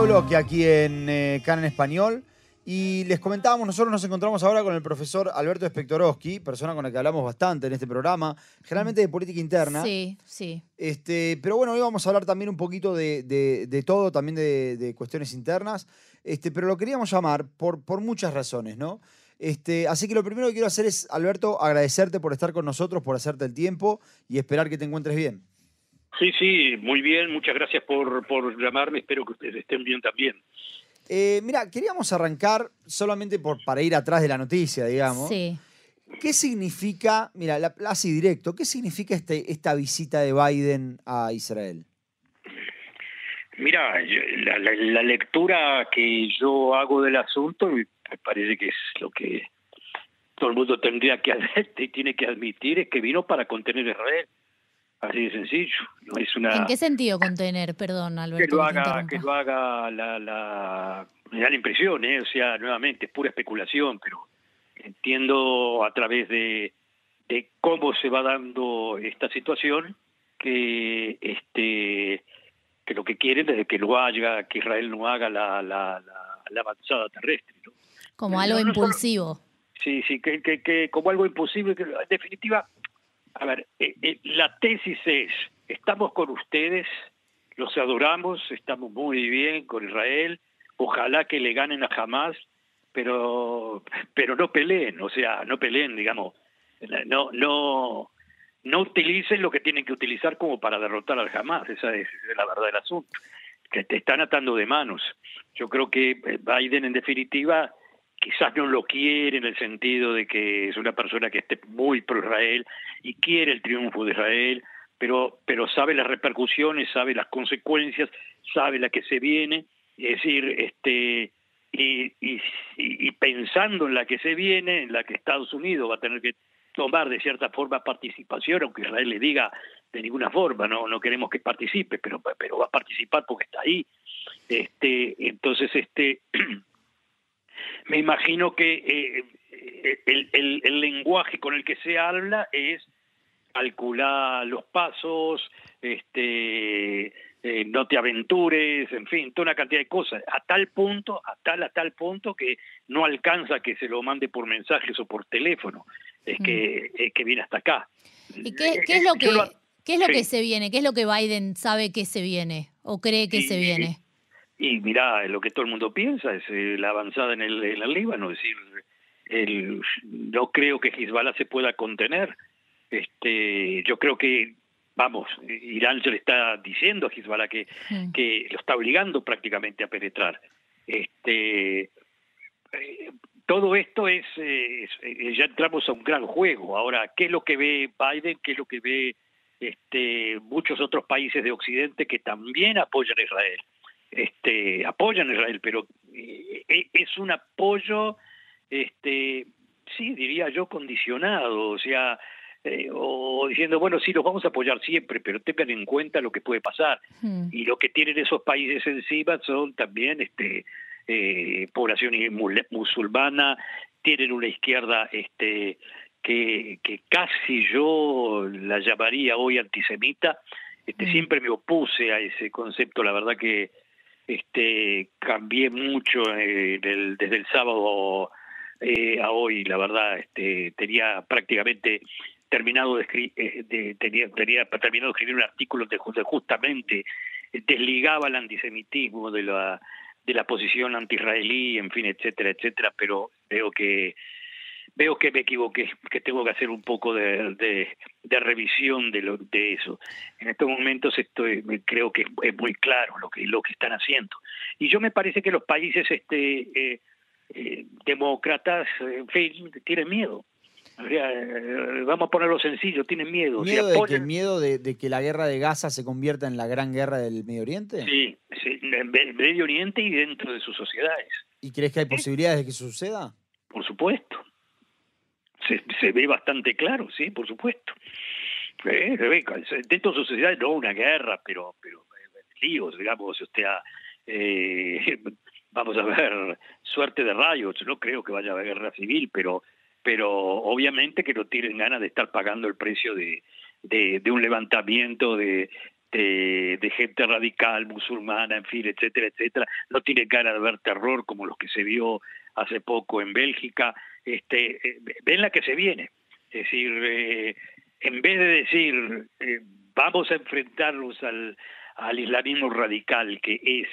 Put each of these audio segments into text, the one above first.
segundo bloque aquí en eh, Can en Español. Y les comentábamos, nosotros nos encontramos ahora con el profesor Alberto Spectorowski, persona con la que hablamos bastante en este programa, generalmente de política interna. Sí, sí. Este, pero bueno, hoy vamos a hablar también un poquito de, de- de todo, también de, de cuestiones internas. Este, pero lo queríamos llamar por, por muchas razones, ¿no? Este, así que lo primero que quiero hacer es, Alberto, agradecerte por estar con nosotros, por hacerte el tiempo y esperar que te encuentres bien. Sí, sí, muy bien, muchas gracias por, por llamarme, espero que ustedes estén bien también. Eh, mira, queríamos arrancar solamente por, para ir atrás de la noticia, digamos. Sí. ¿Qué significa, mira, la, así directo, qué significa este, esta visita de Biden a Israel? Mira, la, la- la lectura que yo hago del asunto me me parece que es lo que todo el mundo tendría que hacer y tiene que admitir, es que vino para contener a Israel. Así de sencillo. No es una... ¿En qué sentido contener? Perdón, Alberto. que lo haga, que lo haga la, la, me da la impresión, ¿eh? o sea, nuevamente es pura especulación, pero entiendo a través de, de cómo se va dando esta situación que este que lo que quieren es que lo haga, que Israel no haga la, la, la, la avanzada terrestre. ¿no? Como algo no impulsivo. Sí, sí, que, que, que como algo imposible, que en definitiva, a ver, eh, eh, la tesis es, estamos con ustedes, los adoramos, estamos muy bien con Israel, ojalá que le ganen a Hamas, pero, pero no peleen, o sea, no peleen, digamos, no, no, no utilicen lo que tienen que utilizar como para derrotar al Hamas, esa es la verdad del asunto, que te están atando de manos. Yo creo que Biden, en definitiva, quizás no lo quiere en el sentido de que es una persona que esté muy pro Israel y quiere el triunfo de Israel, pero, pero sabe las repercusiones, sabe las consecuencias, sabe la que se viene, es decir, este y, pensando en la que se viene, en la que Estados Unidos va a tener que tomar de cierta forma participación, aunque Israel le diga de ninguna forma, no, no queremos que participe, pero, pero va a participar porque está ahí. Este, entonces, este me imagino que eh, el, el, el lenguaje con el que se habla es calcular los pasos, este, eh, no te aventures, en fin, toda una cantidad de cosas, a tal punto, a tal, a tal punto que no alcanza que se lo mande por mensajes o por teléfono, es que, es que viene hasta acá. ¿Y qué, Eh, qué es lo que, lo- qué es lo sí. que se viene? ¿Qué es lo que Biden sabe que se viene? ¿O cree que Y- se viene? Y mirá, lo que todo el mundo piensa es eh, la avanzada en el, en el Líbano, es decir, el, no creo que Hezbollah se pueda contener. Este, yo creo que, vamos, Irán se le está diciendo a Hezbollah que, que lo está obligando prácticamente a penetrar. Este, eh, todo esto es, eh, es- ya entramos a un gran juego. Ahora, ¿qué es lo que ve Biden? ¿Qué es lo que ve este, muchos otros países de Occidente que también apoyan a Israel? Este, apoyan a Israel, pero eh, eh, es un apoyo, este, sí, diría yo, condicionado, o sea, eh, o diciendo, bueno, sí, los vamos a apoyar siempre, pero tengan en cuenta lo que puede pasar Mm. y lo que tienen esos países encima son también este eh, población musulmana tienen una izquierda este que, que casi yo la llamaría hoy antisemita este Mm. siempre me opuse a ese concepto la verdad que este cambié mucho eh, del- desde el sábado eh, a hoy la verdad este tenía prácticamente terminado de, escri- eh, de- tenía, tenía terminado de escribir un artículo de, de justamente desligaba el antisemitismo de la de la posición anti-israelí, en fin, etcétera, etcétera, pero veo que veo que me equivoqué, que tengo que hacer un poco de, de, de revisión de, lo, de eso. En estos momentos estoy, creo que es muy claro lo que lo que están haciendo. Y yo me parece que los países este eh, eh, demócratas, en fin, tienen miedo. O sea, eh, vamos a ponerlo sencillo, tienen miedo. ¿Miedo de, que, miedo de, de que la guerra de Gaza se convierta en la gran guerra del Medio Oriente? Sí, sí, el Medio Oriente y dentro de sus sociedades, ¿Y crees que hay posibilidades de que eso suceda? por supuesto. Se, se ve bastante claro, sí, por supuesto. Eh, ve, dentro de sus sociedades no una guerra, pero, pero eh, líos, digamos, o sea, eh, vamos a ver, suerte de rayos, no creo que vaya a haber guerra civil, pero pero obviamente que no tienen ganas de estar pagando el precio de, de, un levantamiento de, de gente radical, musulmana, en fin, etcétera, etcétera. No tiene cara de ver terror como los que se vio hace poco en Bélgica. Este, eh, ven la que se viene. Es decir, eh, en vez de decir eh, vamos a enfrentarnos al, al islamismo radical que es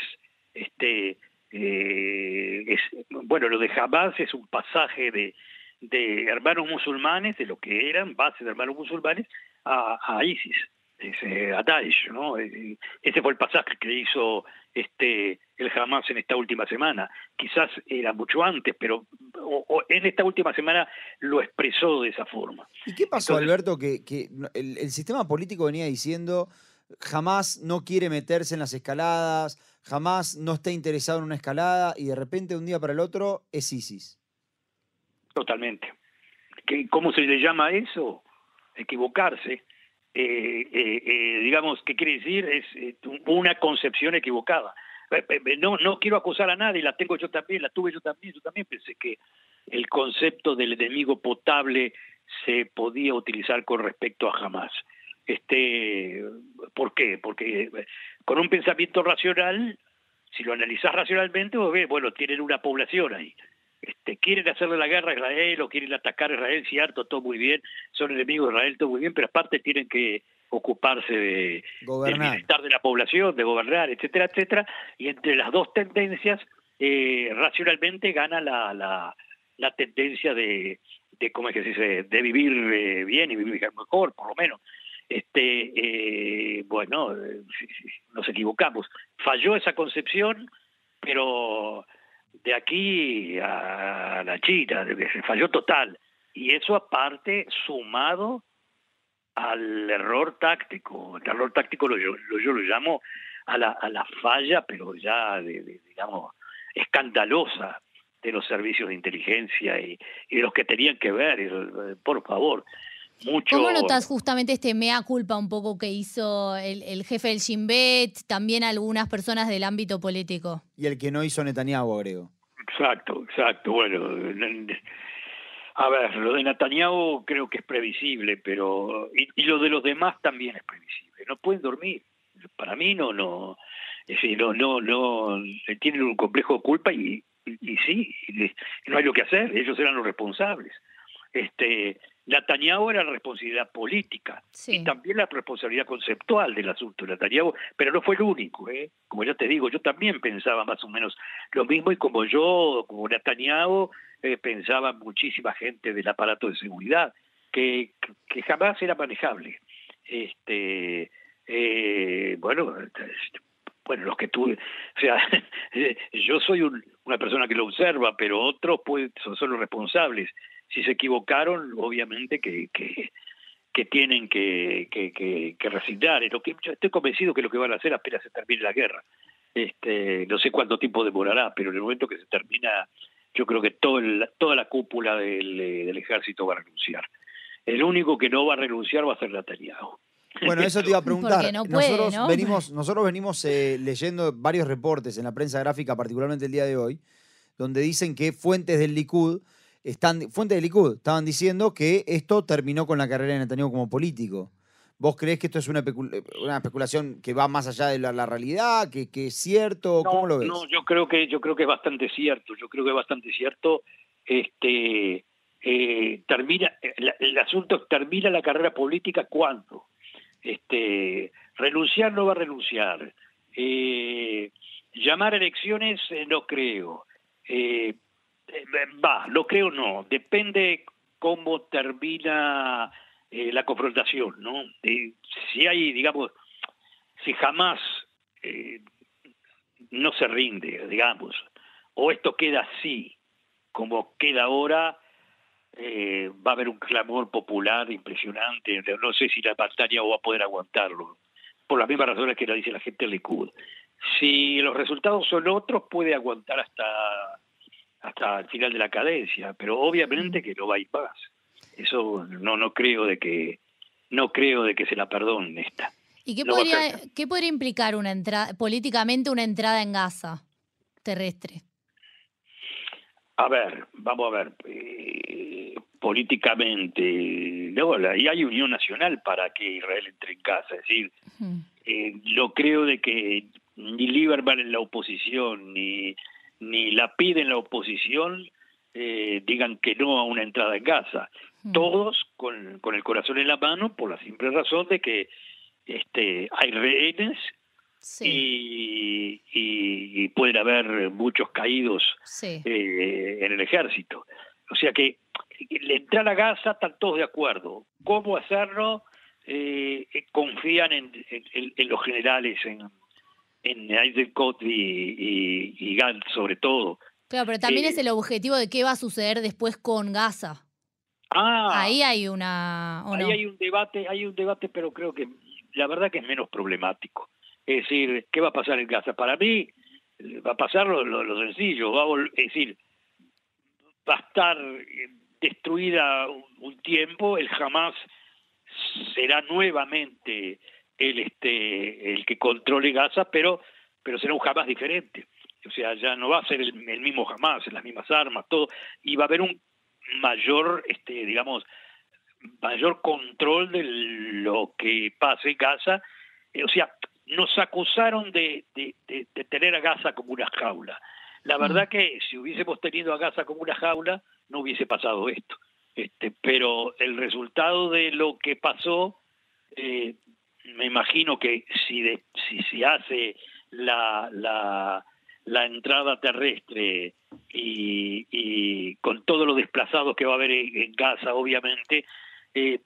este es, bueno lo de Hamas es un pasaje de, de hermanos musulmanes de lo que eran bases de hermanos musulmanes a, ISIS ese, a Daesh, ¿no? Ese fue el pasaje que hizo este el Hamas en esta última semana. Quizás era mucho antes, pero en esta última semana lo expresó de esa forma. ¿Y qué pasó, Alberto, que, que el, el, sistema político venía diciendo jamás no quiere meterse en las escaladas, jamás no está interesado en una escalada y de repente de un día para el otro es ISIS? Totalmente. ¿Cómo se le llama eso? Equivocarse eh, eh, eh, digamos, ¿qué quiere decir? Es una concepción equivocada. No, no quiero acusar a nadie, la tengo yo también, la tuve yo también, yo también pensé que el concepto del enemigo potable se podía utilizar con respecto a jamás. Este, ¿Por qué? Porque con un pensamiento racional, si lo analizás racionalmente, vos ves, bueno, tienen una población ahí. Este, quieren hacerle la guerra a Israel o quieren atacar a Israel, cierto, todo muy bien, son enemigos de Israel, todo muy bien, pero aparte tienen que ocuparse de, del bienestar de la población, de gobernar, etcétera, etcétera, y entre las dos tendencias, eh, racionalmente gana la, la, la tendencia de, de, ¿cómo es que se dice?, de vivir eh, bien y vivir mejor, por lo menos. Este, eh, bueno, eh, nos equivocamos. Falló esa concepción, pero de aquí a la China, falló total. Y eso aparte sumado al error táctico, el error táctico lo, yo lo llamo a la, a la falla, pero ya, de, digamos, escandalosa de los servicios de inteligencia y, y los que tenían que ver, por favor. Mucho... ¿Cómo notas justamente este mea culpa un poco que hizo el, el jefe del Shin Bet, también algunas personas del ámbito político? Y el que no hizo Netanyahu, agrego. Exacto, exacto. Bueno, a ver, lo de Netanyahu creo que es previsible, pero y, lo de los demás también es previsible. No pueden dormir. Para mí no, no, es decir, no, no, no, tienen un complejo de culpa y, y, sí, no hay lo que hacer. Ellos eran los responsables. Este, Netanyahu era la responsabilidad política y también la responsabilidad conceptual del asunto de Netanyahu, pero no fue el único. ¿eh? Como ya te digo, yo también pensaba más o menos lo mismo y como yo, como Netanyahu, eh, pensaba muchísima gente del aparato de seguridad, que, jamás era manejable. Este, eh, bueno, bueno, los que tú, o sea, yo soy una persona que lo observa, pero otros pues, son los responsables si se equivocaron, obviamente que, que, que tienen que, que, que, que resignar. Lo que, yo estoy convencido que lo que van a hacer apenas se termine la guerra. Este, no sé cuánto tiempo demorará, pero en el momento que se termina, yo creo que todo el, toda la cúpula del, del, ejército va a renunciar. El único que no va a renunciar va a ser Netanyahu. Bueno, eso te iba a preguntar. No puede, nosotros, ¿no? venimos, nosotros venimos eh, leyendo varios reportes en la prensa gráfica, particularmente el día de hoy, donde dicen que fuentes del Likud están, fuentes de Likud estaban diciendo que esto terminó con la carrera de Netanyahu como político. ¿Vos crees que esto es una, una especulación que va más allá de la, realidad, que, que, es cierto? No, ¿Cómo lo ves? No, yo creo que yo creo que es bastante cierto. Yo creo que es bastante cierto. Este eh, termina el, el asunto termina la carrera política cuándo. Este renunciar no va a renunciar. Eh, llamar a elecciones eh, no creo. Eh, eh, va, lo creo no, depende cómo termina eh, la confrontación, ¿no? Eh, si hay, digamos, si jamás eh, no se rinde, digamos, o esto queda así, como queda ahora, eh, va a haber un clamor popular impresionante, no sé si la pantalla va a poder aguantarlo, por las mismas razones que lo dice la gente del Likud. Si los resultados son otros, puede aguantar hasta hasta el final de la cadencia, pero obviamente que no va a ir más. Eso no no creo de que no creo de que se la perdonen esta. ¿Y qué, no podría, qué podría implicar una entrada políticamente una entrada en Gaza terrestre? A ver, vamos a ver, eh, políticamente, luego ahí hay unión nacional para que Israel entre en Gaza, es decir, uh -huh. eh, lo creo de que ni Lieberman en la oposición ni, ni la pide en la oposición eh, digan que no a una entrada en Gaza. Todos con, con el corazón en la mano por la simple razón de que este, hay rehenes Sí, y, y- y pueden haber muchos caídos sí. eh, en el ejército. O sea que la entrada a Gaza están todos de acuerdo. ¿Cómo hacerlo? Eh, eh, confían en, en- en los generales, en, en Eisenkot y, y, y Gantz sobre todo. Claro, pero también eh, es el objetivo de qué va a suceder después con Gaza. Ah, Ahí hay una... ¿o ahí no? hay un debate, hay un debate, pero creo que la verdad que es menos problemático. Es decir, ¿qué va a pasar en Gaza? Para mí va a pasar lo, lo- lo sencillo, va a es decir, va a estar eh, destruida un, un tiempo, el Hamas será nuevamente el este el que controle Gaza, pero pero será un Hamas diferente. O sea, ya no va a ser el, el mismo Hamas, las mismas armas, todo, y va a haber un mayor, este, digamos, mayor control de lo que pase en Gaza. Eh, o sea, nos acusaron de, de- de- de tener a Gaza como una jaula. La verdad que si hubiésemos tenido a Gaza como una jaula, no hubiese pasado esto. Este, pero el resultado de lo que pasó, eh, me imagino que si, de, si se hace la, la, la entrada terrestre y, y con todos los desplazados que va a haber en, Gaza, obviamente, eh,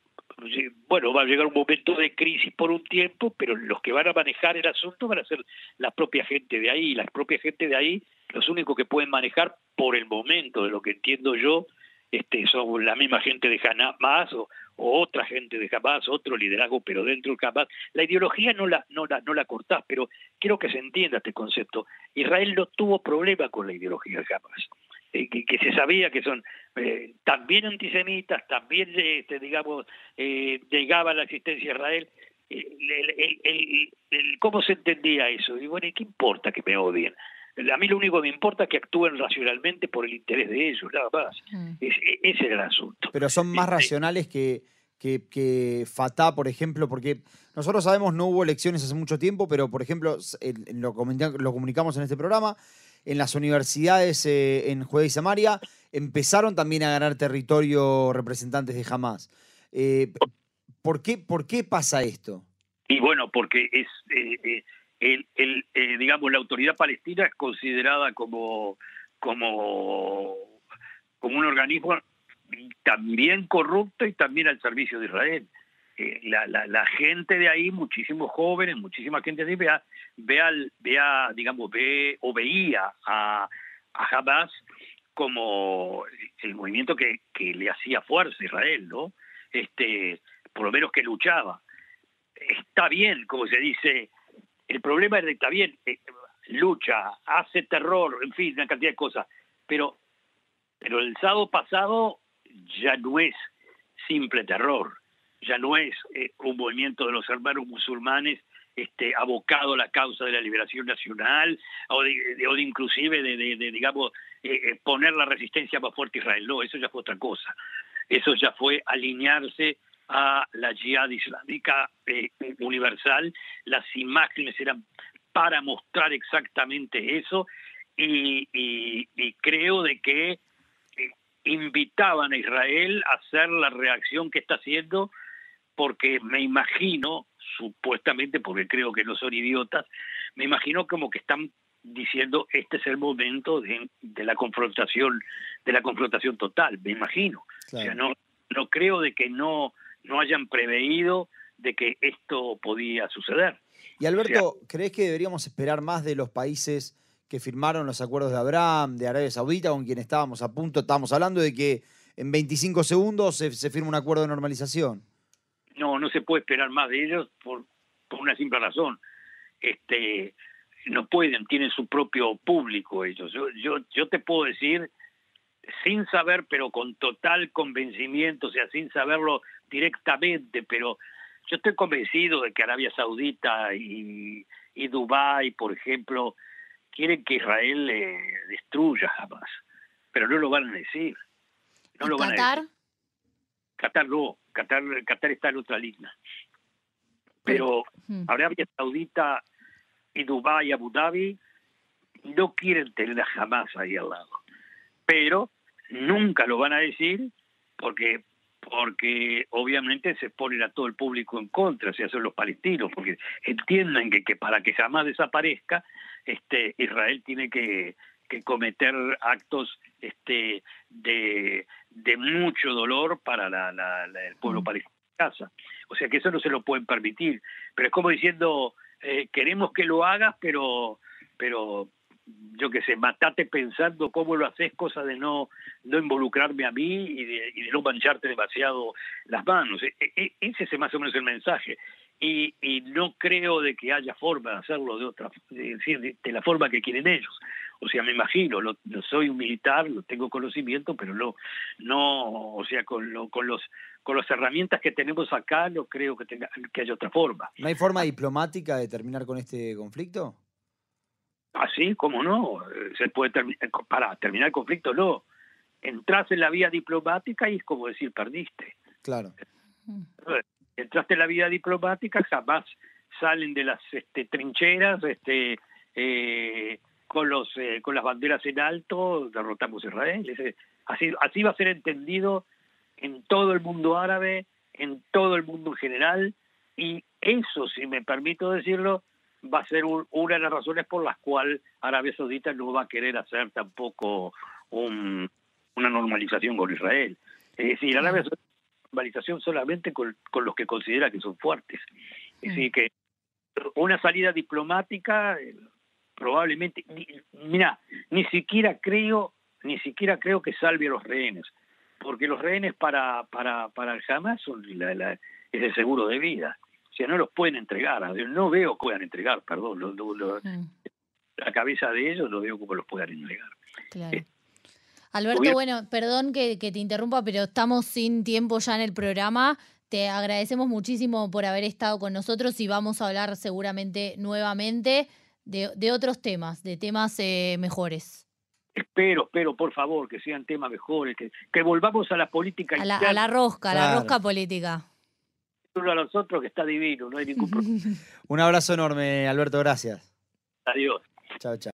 bueno, va a llegar un momento de crisis por un tiempo, pero los que van a manejar el asunto van a ser la propia gente de ahí, la propia gente de ahí, los únicos que pueden manejar por el momento, de lo que entiendo yo, este, son la misma gente de Hamas o, o otra gente de Hamas, otro liderazgo, pero dentro del Hamas. La ideología no la, no la, no la cortás, pero quiero que se entienda este concepto. Israel no tuvo problema con la ideología de Hamas. Eh, que, se sabía que son eh, también antisemitas, también, este, digamos, eh, llegaba la existencia de Israel. Eh, el- ¿Cómo se entendía eso? Y bueno, ¿y ¿qué importa que me odien? A mí lo único que me importa es que actúen racionalmente por el interés de ellos, nada más. Mm. Es- e- ese era el asunto. Pero son más Este, racionales que, que, que Fatah, por ejemplo, porque nosotros sabemos no hubo elecciones hace mucho tiempo, pero por ejemplo, lo, lo comunicamos en este programa, en las universidades eh, en Judea y Samaria empezaron también a ganar territorio representantes de Hamas. Eh, ¿por, qué, ¿Por qué pasa esto? Y bueno, porque es, eh, eh, el, eh, digamos, la autoridad palestina es considerada como, como, como un organismo también corrupto y también al servicio de Israel. Eh, la, la, la gente de ahí, muchísimos jóvenes, muchísima gente de ahí, vea, vea, vea digamos, ve o veía a, a Hamas como el movimiento que, que le hacía fuerza a Israel, ¿no? Este, por lo menos que luchaba está bien, como se dice, el problema es que está bien, eh, lucha, hace terror, en fin, una cantidad de cosas, pero, pero el sábado pasado ya no es simple terror, ya no es eh, un movimiento de los hermanos musulmanes este, abocado a la causa de la liberación nacional o de, de- o inclusive de, de- digamos, eh, poner la resistencia más fuerte a Israel. No, eso ya fue otra cosa. Eso ya fue alinearse a la yihad islámica eh, universal. Las imágenes eran para mostrar exactamente eso y, y- y creo de que eh, invitaban a Israel a hacer la reacción que está haciendo porque me imagino, supuestamente, porque creo que no son idiotas, me imagino como que están diciendo este es el momento de, de la confrontación, de la confrontación total, me imagino. O sea, no, no creo de que no, no hayan preveído de que esto podía suceder. Y Alberto, ¿crees que deberíamos esperar más de los países que firmaron los acuerdos de Abraham, de Arabia Saudita, con quien estábamos a punto? Estábamos hablando de que en 25 segundos se, se firma un acuerdo de normalización. No, no se puede esperar más de ellos por, por una simple razón. Este, no pueden, tienen su propio público ellos. Yo, yo, yo te puedo decir, sin saber, pero con total convencimiento, o sea, sin saberlo directamente, pero yo estoy convencido de que Arabia Saudita y, y Dubái, por ejemplo, quieren que Israel eh, destruya jamás, pero no lo van a decir. No ¿Y lo van a Qatar? decir. Qatar no, Qatar, Qatar está en otra línea. Pero pero Arabia Saudita y Dubái y Abu Dhabi no quieren tener jamás ahí al lado. Pero nunca lo van a decir porque porque obviamente se ponen a todo el público en contra, si son los palestinos, porque entienden que, que para que jamás desaparezca, este Israel tiene que, que cometer actos este de, de mucho dolor para la, la, el pueblo palestino casa. O sea que eso no se lo pueden permitir. Pero es como diciendo, eh, queremos que lo hagas, pero, pero yo qué sé, matate pensando cómo lo haces, cosa de no, no involucrarme a mí y de, y de no mancharte demasiado las manos. E, e, ese es más o menos el mensaje. Y, y no creo de que haya forma de hacerlo de otra, de, de, de la forma que quieren ellos. O sea, me imagino, lo, soy un militar, lo tengo conocimiento, pero no, no, o sea, con, lo, con los con las herramientas que tenemos acá, no creo que tenga que haya otra forma. ¿No hay forma diplomática de terminar con este conflicto? Ah, sí, cómo no. Se puede terminar, para terminar el conflicto, no. Entras en la vía diplomática y es como decir, perdiste. Claro. Entraste en la vía diplomática, jamás salen de las este, trincheras, este, eh, con los eh, con las banderas en alto, derrotamos a Israel. Así, así va a ser entendido en todo el mundo árabe, en todo el mundo en general, y eso, si me permito decirlo, va a ser una de las razones por las cuales Arabia Saudita no va a querer hacer tampoco un, una normalización con Israel. Es decir, Arabia Saudita normalización solamente con, con, los que considera que son fuertes. Es decir, que una salida diplomática eh, probablemente, mira, ni siquiera creo, ni siquiera creo que salve a los rehenes, porque los rehenes para para para el Hamas son la, la, es el seguro de vida o sea, no los pueden entregar, no veo que puedan entregar, perdón, lo, lo, mm. la cabeza de ellos no veo cómo los puedan entregar. Claro. Eh, Alberto, bueno, perdón que, que, te interrumpa, pero estamos sin tiempo ya en el programa. Te agradecemos muchísimo por haber estado con nosotros y vamos a hablar seguramente nuevamente de, de otros temas, de temas eh, mejores. Espero, espero, por favor, que sean temas mejores, que, que volvamos a la política. A la, a la rosca, a la rosca política uno a los otros que está divino, no hay ningún problema. Un abrazo enorme, Alberto, gracias. Adiós. Chao, chao.